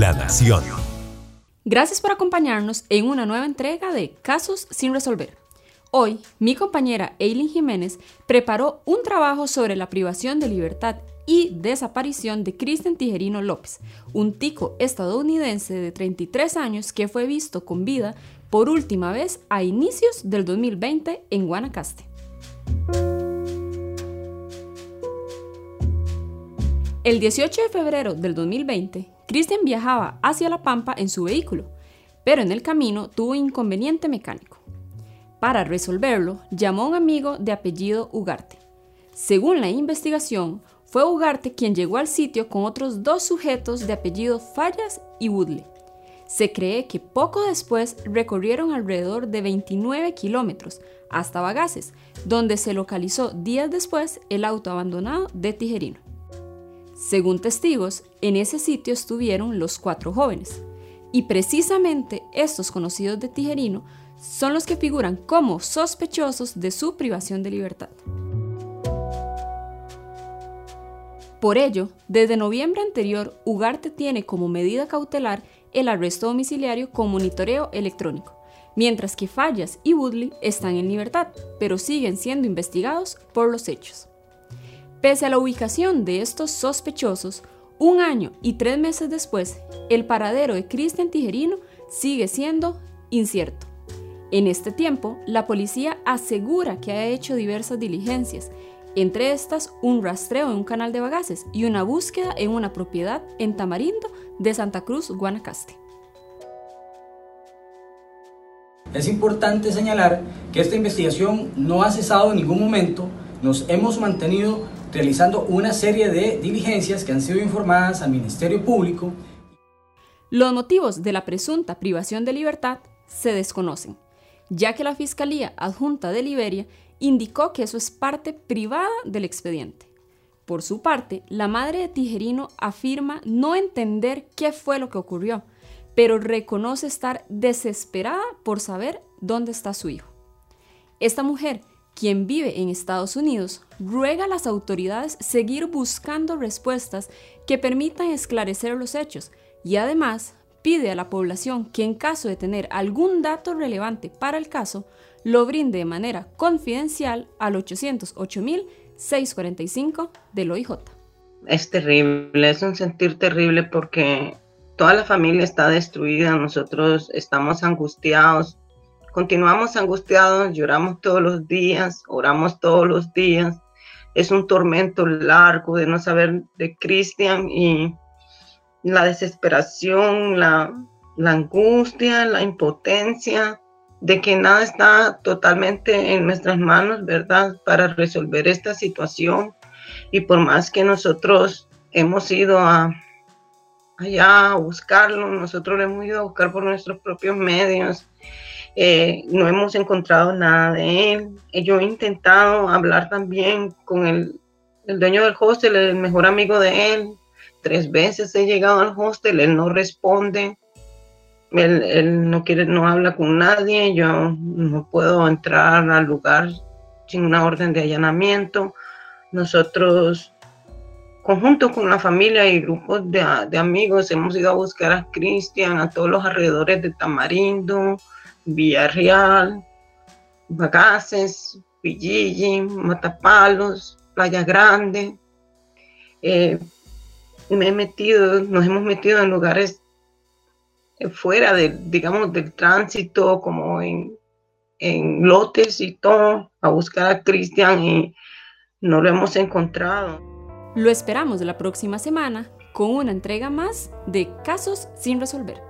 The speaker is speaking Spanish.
La Nación. Gracias por acompañarnos en una nueva entrega de Casos sin resolver. Hoy, mi compañera Eileen Jiménez preparó un trabajo sobre la privación de libertad y desaparición de Cristian Tijerino López, un tico estadounidense de 33 años que fue visto con vida por última vez a inicios del 2020 en Guanacaste. El 18 de febrero del 2020, Cristian viajaba hacia La Pampa en su vehículo, pero en el camino tuvo un inconveniente mecánico. Para resolverlo, llamó a un amigo de apellido Ugarte. Según la investigación, fue Ugarte quien llegó al sitio con otros dos sujetos de apellido Fallas y Woodley. Se cree que poco después recorrieron alrededor de 29 kilómetros hasta Bagaces, donde se localizó días después el auto abandonado de Tijerino. Según testigos, en ese sitio estuvieron los cuatro jóvenes, y precisamente estos conocidos de Tijerino son los que figuran como sospechosos de su privación de libertad. Por ello, desde noviembre anterior, Ugarte tiene como medida cautelar el arresto domiciliario con monitoreo electrónico, mientras que Fallas y Woodley están en libertad, pero siguen siendo investigados por los hechos. Pese a la ubicación de estos sospechosos, un año y tres meses después, el paradero de Cristian Tijerino sigue siendo incierto. En este tiempo, la policía asegura que ha hecho diversas diligencias, entre estas un rastreo en un canal de bagaces y una búsqueda en una propiedad en Tamarindo de Santa Cruz, Guanacaste. Es importante señalar que esta investigación no ha cesado en ningún momento, nos hemos mantenido realizando una serie de diligencias que han sido informadas al Ministerio Público. Los motivos de la presunta privación de libertad se desconocen, ya que la Fiscalía Adjunta de Liberia indicó que eso es parte privada del expediente. Por su parte, la madre de Tijerino afirma no entender qué fue lo que ocurrió, pero reconoce estar desesperada por saber dónde está su hijo. Esta mujer quien vive en Estados Unidos, ruega a las autoridades seguir buscando respuestas que permitan esclarecer los hechos y además pide a la población que en caso de tener algún dato relevante para el caso, lo brinde de manera confidencial al 808.645 del OIJ. Es terrible, es un sentir terrible porque toda la familia está destruida, nosotros estamos angustiados, Continuamos angustiados, lloramos todos los días, oramos todos los días. Es un tormento largo de no saber de Cristian y la desesperación, la, angustia, la impotencia de que nada está totalmente en nuestras manos, ¿verdad? Para resolver esta situación. Y por más que nosotros hemos ido a, allá a buscarlo, nosotros lo hemos ido a buscar por nuestros propios medios eh, no hemos encontrado nada de él. Eh, yo he intentado hablar también con el, dueño del hostel, el mejor amigo de él. Tres veces he llegado al hostel, él no responde. Él, no quiere, no habla con nadie. Yo no puedo entrar al lugar sin una orden de allanamiento. Nosotros, conjunto con la familia y grupos de, de amigos, hemos ido a buscar a Cristian, a todos los alrededores de Tamarindo, Villarreal, Bagaces, Villigi, Matapalos, Playa Grande. Eh, me he metido, nos hemos metido en lugares eh, fuera de, digamos, del tránsito, como en, en lotes y todo, a buscar a Cristian y no lo hemos encontrado. Lo esperamos la próxima semana con una entrega más de Casos sin resolver.